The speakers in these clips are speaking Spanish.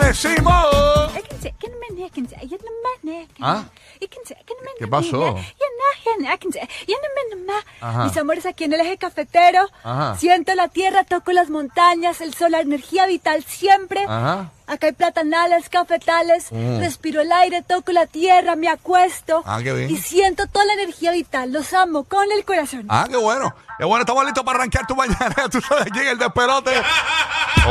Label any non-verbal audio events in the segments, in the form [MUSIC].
decimos. ¿Ah? ¿Qué pasó? Ajá. Mis amores, aquí en el eje cafetero. Ajá. Siento la tierra, toco las montañas, el sol, la energía vital siempre. Ajá. Acá hay platanales, cafetales, Mm. respiro el aire, toco la tierra, me acuesto. Ah, qué bien. Y siento toda la energía vital, los amo con el corazón. Ah, qué bueno. Qué bueno, estamos listos para arrancar tu mañana. [LAUGHS] Tú sabes quién el despelote.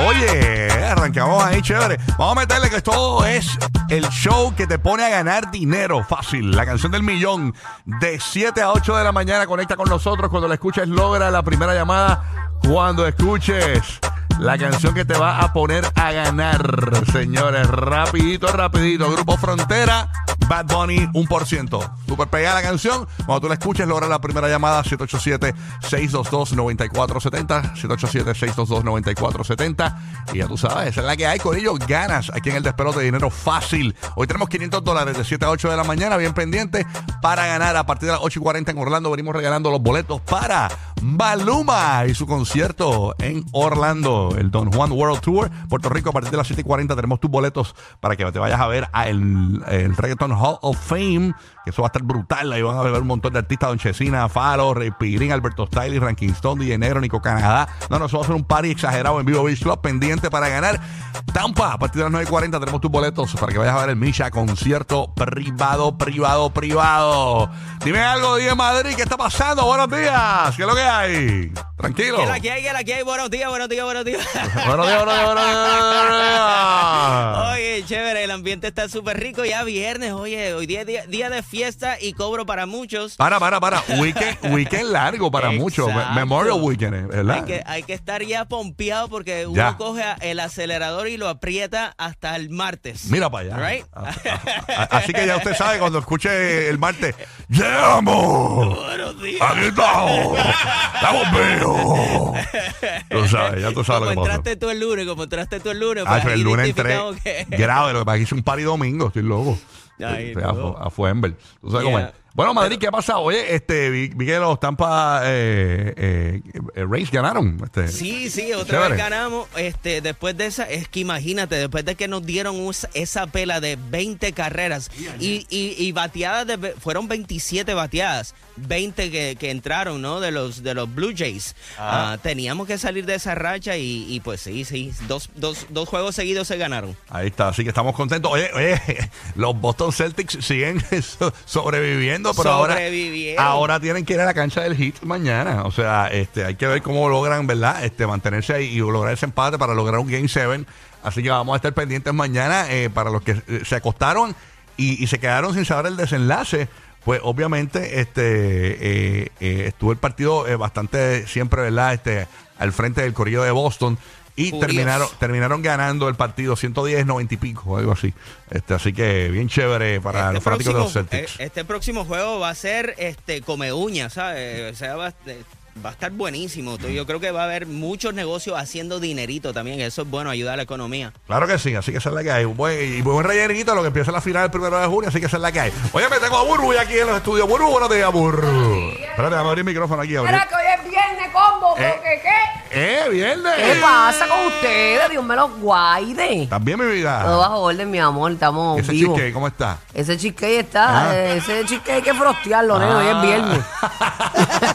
Oye, arrancamos ahí, chévere. Vamos a meterle que esto es el show que te pone a ganar dinero fácil. La canción del millón. De 7 a 8 de la mañana conecta con nosotros. Cuando la escuches, logra la primera llamada. Cuando escuches la canción que te va a poner a ganar, señores. Rapidito, rapidito. Grupo Frontera, Bad Bunny, 1%. Super pegada la canción. Cuando tú la escuches, logra la primera llamada, 787-622-9470. 787-622-9470. Y ya tú sabes, esa es la que hay, con ellos ganas aquí en el despelote de dinero fácil. Hoy tenemos 500 dólares de 7 a 8 de la mañana, bien pendiente, para ganar a partir de las 8 y 40 en Orlando. Venimos regalando los boletos para Maluma y su concierto en Orlando, el Don Juan World Tour, Puerto Rico. A partir de las 7 y 40 tenemos tus boletos para que te vayas a ver a el, el Reggaeton Hall of Fame, que eso va a estar brutal. Ahí van a ver un montón de artistas: Don Chesina, Faro, Rey Pirín, Alberto Stiley, Ranking Stone, DJ Negro, Nico Canadá. No, no, eso va a ser un party exagerado en Vivo Beach Club, pendiente para ganar. Tampa, a partir de las 9 y 40 tenemos tus boletos para que vayas a ver el Misha concierto privado, privado, privado. Dime algo, dime Madrid, ¿qué está pasando? Buenos días, ¿qué es lo que hay? Tranquilo. Que la que hay, la que hay. Buenos días, [LAUGHS] buenos días, buenos días. Buenos días, buenos días, buenos días. Oye, chévere, el ambiente está súper rico. Ya viernes, oye, hoy día, día día de fiesta y cobro para muchos. Para, para, para. Weekend, [LAUGHS] weekend largo para muchos. Memorial Weekend, ¿eh? ¿verdad? Hay que, hay que estar ya pompeado porque uno Ya. coge el acelerador y lo aprieta hasta el martes. Mira para allá. Right? Así que ya usted sabe cuando escuche el martes. ¡Llegamos! Buenos días. ¡Aquí estamos! ¡Estamos vivos! Tú sabes, ya tú sabes Como lo que pasa. entraste tú el lunes, como entraste tú el lunes. Ah, el lunes entré que- grave, lo que pasa es que hice un party domingo, estoy loco. Ay, a, no. a Fuenver. ¿Tú sabes cómo es? Bueno, Madrid, ¿qué ha pasado? Oye, este, vi, vi que los Tampa eh, eh, eh, Rays ganaron. Este. Sí, sí, otra Chévere. vez ganamos. Este, después de esa, es que imagínate, después de que nos dieron us- esa pela de 20 carreras y, y, y bateadas, de, ve- fueron 27 bateadas, 20 que, que entraron, ¿no? De los, de los Blue Jays. Ah, teníamos que salir de esa racha y, y pues sí, sí, dos, dos, dos juegos seguidos se ganaron. Ahí está, así que estamos contentos. Oye, oye, [LAUGHS] los Boston Celtics siguen [LAUGHS] so- sobreviviendo, pero ahora, tienen que ir a la cancha del Heat mañana. O sea, este, hay que ver cómo logran, ¿verdad? Este, mantenerse ahí y lograr ese empate para lograr un Game 7. Así que vamos a estar pendientes mañana eh, para los que eh, se acostaron y, y se quedaron sin saber el desenlace. Pues obviamente este eh, eh, estuvo el partido eh, bastante siempre, ¿verdad? Este, al frente del corrido de Boston. Y terminaron, terminaron ganando el partido 110, 90 y pico, algo así. Este, así que bien chévere para Este los fanáticos de los Celtics. eh, Este próximo juego va a ser este come uñas, ¿sabes? O sea, va, va a estar buenísimo. Yo creo que va a haber muchos negocios haciendo dinerito también. Eso es bueno, ayuda a la economía. Claro que sí, así que esa es la que hay. Buen- y buen rellenito lo que empieza la final el primero de junio, así que esa es la que hay. Oye, me tengo a Burbu ya aquí en los estudios. Burbu, buenos días, Burbu. Espérate, vamos a abrir el micrófono aquí. Mira que hoy es viernes, combo, Eh. porque qué. ¡Eh, viernes! ¿Qué pasa con ustedes? Dios me los guaide. ¿También mi vida? Todo bajo orden, mi amor, estamos Ese vivos. cheesecake, ¿cómo está? Ese cheesecake está, Ah. eh, ese cheesecake hay que frostearlo, neno, hoy es viernes. [LAUGHS]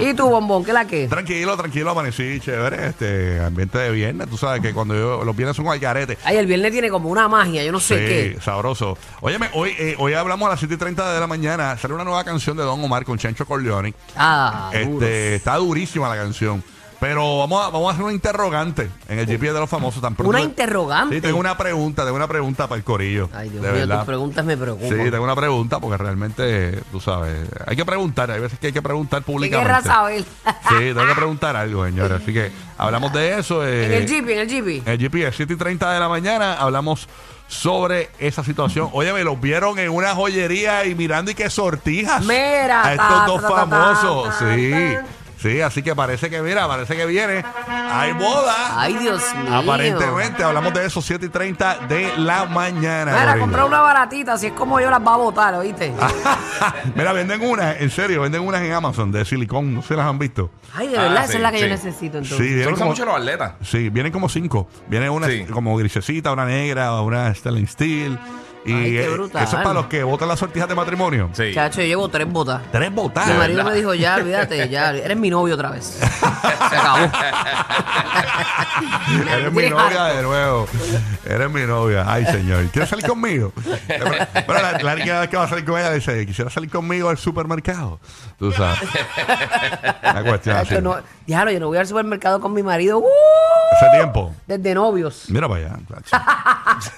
¿Y tu bombón, qué la que? Tranquilo, tranquilo, amanecí, chévere. Este ambiente de viernes. Tú sabes que cuando yo, los viernes son al. Ay, el viernes tiene como una magia, yo no sé Sí, qué. sabroso. Óyeme, hoy, eh, hoy hablamos a las 7 y 30 de la mañana. Sale una nueva canción de Don Omar con Chencho Corleone. Ah, duro. Este, está durísima la canción. Pero vamos a, vamos a hacer una interrogante en el GPS de los famosos. Tan pronto- ¿Una interrogante? Sí, tengo una pregunta, tengo una pregunta para el corillo. Ay, Dios de mío, verdad. tus preguntas me preocupan. Sí, tengo una pregunta porque realmente, tú sabes, hay que preguntar. Hay veces que hay que preguntar ¿Qué públicamente. querrás saber? Sí, tengo que preguntar algo, señores. Así que hablamos de eso. eh, en el jeep, en el en el GPS, 7 y 30 de la mañana, hablamos sobre esa situación. Oye, me los vieron en una joyería y mirando y qué sortijas. Mira, A estos ta, dos ta, ta, famosos. sí. Sí, así que parece que, mira, parece que viene. Hay boda. Ay, Dios mío. Aparentemente, hablamos de eso 7 y 30 de la mañana. Mira, compré una baratita, si es como yo las va a botar, ¿oíste? [LAUGHS] Mira, venden unas, en serio, venden unas en Amazon de silicón. No se las han visto. Ay, de Ah, verdad, sí, esa es la que yo sí. necesito entonces. Sí, vienen lo usan como, mucho los atletas. sí, vienen como cinco. Viene una Sí. como grisecita, una negra, una stainless steel. Y Ay, qué eh, brutal. eso es para los que votan las sortijas de matrimonio. Sí. Chacho, yo llevo tres botas. Tres botas. Mi marido me dijo, ya, olvídate, ya, eres mi novio otra vez. [LAUGHS] Se acabó. [LAUGHS] Eres mi novia harto. de nuevo. Eres mi novia. Ay, señor. ¿Quieres salir conmigo? Pero, la, la única vez que va a salir con ella dice, quisiera salir conmigo al supermercado. Tú sabes. Una cuestión así. No, yo no voy al supermercado con mi marido ¡uh! Hace tiempo. desde novios. Mira para allá. chacho.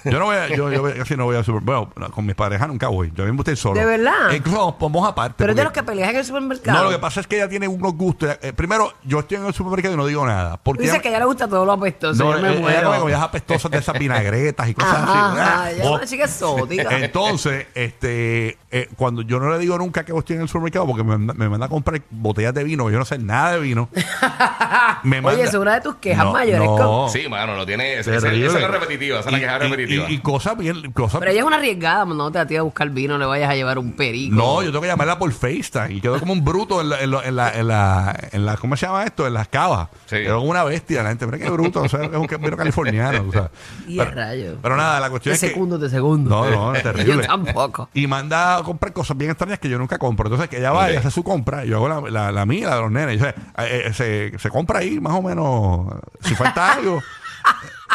Yo no voy a, yo, yo casi no voy al supermercado. Bueno, con mis parejas nunca voy. Yo mismo estoy solo. ¿De verdad? E incluso nos ponemos aparte. Pero es de los que peleas en el supermercado. No, lo que pasa es que ella tiene unos gustos. Eh, primero, yo estoy en el supermercado y no digo nada. Porque Dice ella- que a ella le gusta todo lo apestoso. no, yo me eh, ella muero. come comidas apestosas de esas vinagretas y cosas Ajá, así. ajá, ella es una chica exótica. [LAUGHS] Entonces, este, eh, cuando yo no le digo nunca que estoy en el supermercado porque me, manda- me manda a comprar botellas de vino, yo no sé nada de vino. [LAUGHS] me Oye, esa es una de tus quejas mayores, No, Sí, mano, lo tiene. Esa, esa- terrible. esa es la repetitiva, esa es la Y- queja y- repetitiva. Y, y cosas bien, cosas Pero ella una arriesgada, no te a ti a buscar vino, le vayas a llevar un perico. No, yo tengo que llamarla por FaceTime y quedo como un bruto en la, en, la, en, la, en, la, en la- ¿cómo se llama esto? En las cavas. Sí. Quedo como una bestia, la gente, mira qué bruto, o sea, es un vino californiano. O sea. [LAUGHS] Y a pero, rayos. pero nada, la cuestión De es que... segundo, de segundo. No, no, es [LAUGHS] terrible. Yo tampoco. Y manda a comprar cosas bien extrañas que yo nunca compro. Entonces, que ella va y Ok. hace su compra. y Yo hago la, la, la mía, la de los nenes. Y, o sea, eh, eh, se, se compra ahí, más o menos. Si falta [LAUGHS] algo.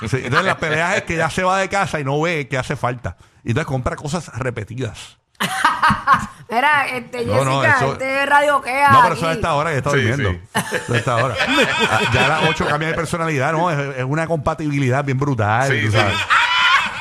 Sí, entonces, las peleas es que ya se va de casa y no ve que hace falta. Y entonces compra cosas repetidas. [LAUGHS] Mira, este, No, Jessica, no, eso- este radio quea. No, pero eso aquí. a esta hora ya está Sí, durmiendo. sí. Eso a esta hora. Ah, ya a las 8 cambia de personalidad, ¿no? Es, es una compatibilidad bien brutal. Sí, tú sí. sabes.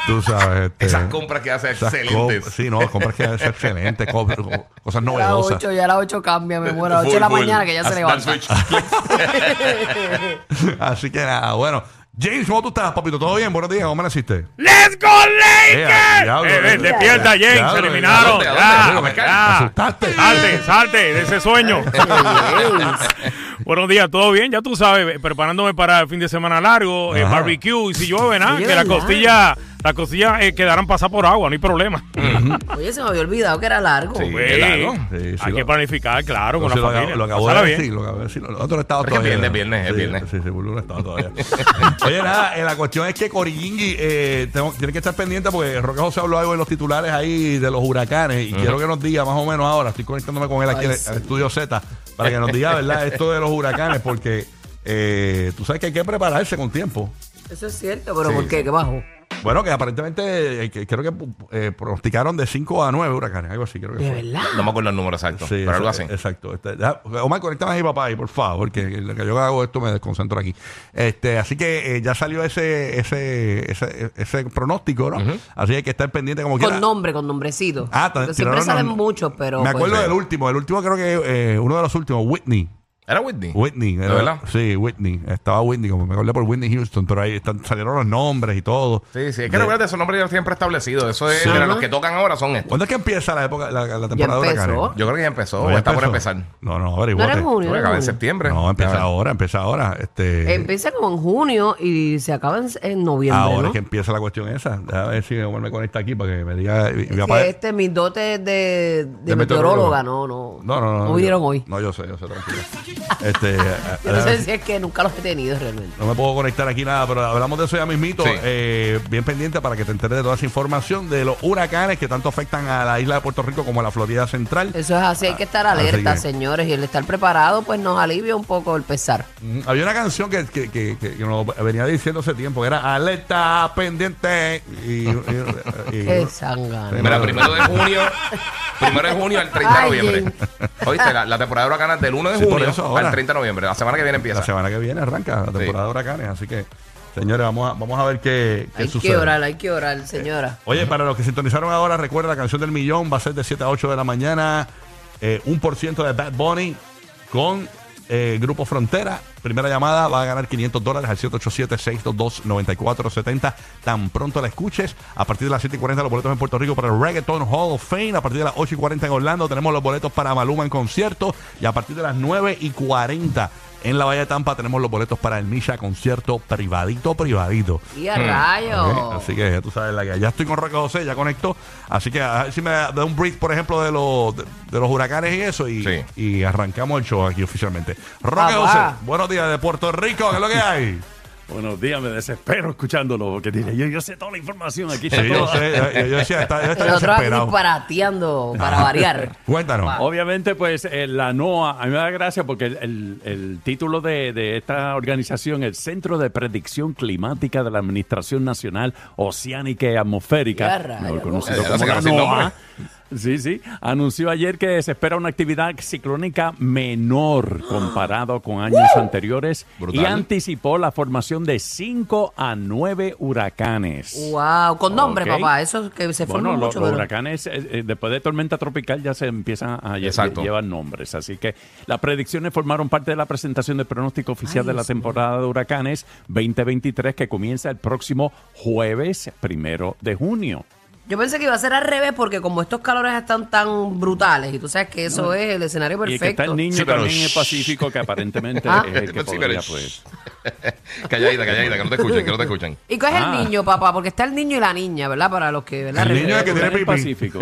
Tú sabes. este, Esas compras que hace esas excelentes. comp- sí, no, compras que es excelente. Cosas Ya a las novedosas. 8, ya a las 8 cambia, me muero. A las 8 de la Full, full. mañana que ya se Haz- levanta. dan switch. [LAUGHS] [LAUGHS] Así que nada, bueno. James, ¿cómo tú estás, papito? ¿Todo bien? Buenos días, ¿cómo me naciste? ¡Let's go, Eh, Eh, eh, eh, despierta, James, diablo, se eliminaron. ¿a dónde, a Ya, dónde? ¿Me ya. ¿Me asustaste? Salte, salte de ese sueño. [LAUGHS] Buenos días, ¿todo bien? Ya tú sabes, preparándome para el fin de semana largo, eh, Ajá. barbecue, y si llueve, nada, que las ¿verdad? costillas las costillas eh, quedarán pasar por agua, no hay problema. Oye, se me había olvidado que era largo. Sí. Claro. Sí, sí, hay lo- que planificar, claro, con la familia. lo acabo de bien. decir, lo acabo de decir. Nosotros no todavía. es viernes, es Sí, viernes. Sí, sí, Bulbo no estaba todavía. [LAUGHS] Oye, nada, eh, la cuestión es que Corillingui eh, tiene que estar pendiente porque Roque José habló algo en los titulares ahí de los huracanes y quiero que nos diga más o menos ahora, estoy conectándome con él aquí Ay, en el- sí. al estudio Z para que nos diga, ¿verdad? Esto de los huracanes porque eh, tú sabes que hay que prepararse con tiempo. Eso es cierto, pero Sí. ¿por qué? ¿Qué bajo? Bueno, que aparentemente eh, que creo que eh, pronosticaron de 5 a 9 huracanes, algo así, creo que ¿De fue. verdad? No me acuerdo el número exacto, Sí, pero algo así. exacto, Exacto. Este, deja- Omar, conéctame ahí, papá, ahí, por favor, que lo que yo hago esto me desconcentro aquí. Este, así que eh, ya salió ese, ese, ese, ese pronóstico, ¿no? Así que hay que estar pendiente como quiera. Con nombre, con nombrecito. Ah, Porque siempre tiraron salen los- muchos, pero. Me acuerdo pues, del último, el último creo que eh, uno de los últimos, Whitney. ¿Era Whitney? Whitney, ¿De era- verdad? Sí, Whitney. Estaba Whitney, como me acordé por Whitney Houston, pero ahí están, salieron los nombres y todo. Sí, sí, es De- que recuerda, esos nombres ya los tienen preestablecidos. Eso es, Sí. mira, los que tocan ahora son estos. ¿Cuándo es que empieza la época, la, la temporada de empezó. huracanes? Yo creo que ya empezó, No, o ya está por empezar. No, no, No averiguate. era en junio. Acaba en junio. septiembre. No, empieza ahora, empieza ahora. Este, Empieza como en junio y se acaba en, en noviembre. Ahora ¿no? es que empieza la cuestión esa. Déjame ver si me conecta aquí para que me diga. mi Es que este, mis dotes de, de, De meteoróloga, no, no. No, no, no. No vinieron yo- hoy. No, yo sé, yo sé, tranquilo. Este, [LAUGHS] Yo no eh, sé si es que nunca los he tenido realmente. no me puedo conectar aquí nada, pero hablamos de eso ya mismito. Sí. Eh, bien pendiente para que te enteres de toda esa información de los huracanes que tanto afectan a la isla de Puerto Rico como a la Florida Central. Eso es así, hay que estar Así alerta, que- señores, y el estar preparado pues nos alivia un poco el pesar. Mm, Había una canción que, que, que, que- que nos venía diciendo hace tiempo, que era alerta pendiente. Y, y- y- [LAUGHS] Qué sangana. Mira, primero de junio, primero de junio al 30 de noviembre. Oíste, la, la temporada de huracanes del 1 de Sí, por junio eso ahora. al 30 de noviembre. La semana que viene la empieza. semana que viene arranca la temporada de huracanes, así que, señores, vamos a, vamos a ver qué, qué Hay sucede. que orar, hay que orar, señora. Oye, para los que sintonizaron ahora, recuerda la canción del millón va a ser de 7 a 8 de la mañana. eh, un por ciento de Bad Bunny con eh, Grupo Frontera. Primera llamada va a ganar 500 dólares al 787-622-9470. Tan pronto la escuches. A partir de las 7 y 40 los boletos en Puerto Rico para el Reggaeton Hall of Fame. A partir de las 8 y 40 en Orlando tenemos los boletos para Maluma en concierto. Y a partir de las 9 y 40 en la Bahía de Tampa tenemos los boletos para el Misha concierto privadito, privadito. Y a rayos. Ok, Así que ya tú sabes la que ya estoy con Roque José, ya conectó. Así que a ver si me da da un brief, por ejemplo, de los de, de los huracanes y eso, y, Sí. y arrancamos el show aquí oficialmente. Roque Papá. José, buenos días de Puerto Rico, ¿qué es lo que hay? Buenos días, me desespero escuchándolo, porque dice, yo, yo sé toda la información aquí. Sí, está yo toda". sé, yo, yo decía, está, yo [LAUGHS] estoy El otro aquí desesperado. disparateando para variar. Cuéntanos. Obviamente, pues eh, la NOAA, a mí me da gracia porque el, el- el título de, de esta organización, el Centro de Predicción Climática de la Administración Nacional Oceánica y Ya, Atmosférica, rayos. mejor conocido Eh, como se la NOAA, nombre. Sí, sí. Anunció ayer que se espera una actividad ciclónica menor [GASPS] comparado con años anteriores Brutal. y anticipó la formación de 5 a 9 huracanes. Wow, con nombre, papá. Eso que se Bueno, forma lo- mucho. los pero- huracanes, eh, eh, después de tormenta tropical, ya se empiezan a Exacto. llevar nombres. Así que las predicciones formaron parte de la presentación del pronóstico oficial Ay, de la temporada de huracanes 2023 que comienza el próximo jueves primero de junio. Yo pensé que iba a ser al revés porque como estos calores están tan brutales y tú sabes que eso es el escenario Y que está perfecto. el niño Sí, pero también en el. Pacífico, que aparentemente Ah. es el que podría, pues. [LAUGHS] calladita, calladita, que no te escuchen, que no te escuchen. ¿Y qué es Ah. el niño, papá? Porque está el niño y la niña, ¿verdad? Para los que, ¿verdad? El niño es que tiene pipí. Pacífico.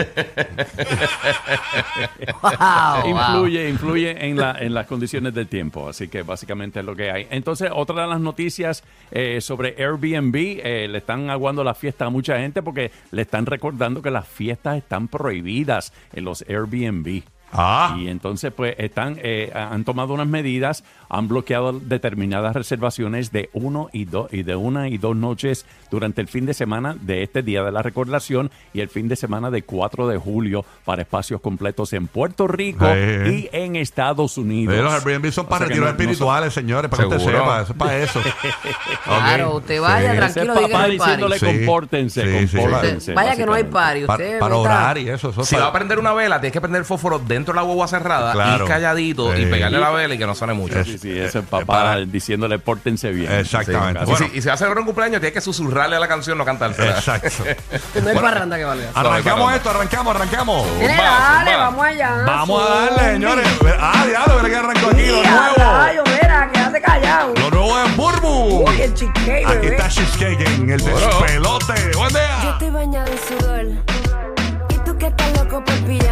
Wow, [LAUGHS] wow. influye, influye en, la, en las condiciones del tiempo, así que básicamente es lo que hay. Entonces, otra de las noticias eh, sobre Airbnb, eh, le están aguando la fiesta a mucha gente porque le están recordando que las fiestas están prohibidas en los Airbnb. Ah. Y entonces, pues, están, eh, han tomado unas medidas, han bloqueado determinadas reservaciones de uno y dos y de una y dos noches durante el fin de semana de este día de la recordación y el fin de semana de 4 de julio para espacios completos en Puerto Rico y en Estados Unidos. Eh, los Airbnb son O para sea que retiros no- no son- espirituales, señores, para que usted Seguro. sepa. Eso es para [LAUGHS] eso. Claro, usted vaya Sí. tranquilo. Ese es papá diciéndole. Sí. compórtense, Sí, sí. compórtense. Vaya que no hay básicamente. party. Pa- Usted para orar y eso. eso es Si para- va a prender una vela, tienes que prender el fósforo dentro de la guagua cerrada, Claro. ir calladito Sí. y pegarle la vela y que no suene mucho. Sí, sí, ese es papá para- diciéndole pórtense bien. Exactamente. Y Bueno. si, y si va a celebrar un cumpleaños, tienes que susurrarle a la canción, no cantársela. Exacto. [LAUGHS] No hay parranda que valga. Arrancamos esto, arrancamos, arrancamos. Nene, Zumba, dale, zumba. vamos allá. Vamos a darle, señores. Ah, diablo, mira que arrancó aquí lo nuevo. rayo, mira, quédate callado. Lo nuevo es Burbu. Uy, el cheesecake, Aquí bebé. está Cheesecake en el Bueno. despelote. Buen Yo día. estoy bañada en sudor. Y tú que estás loco por pillar.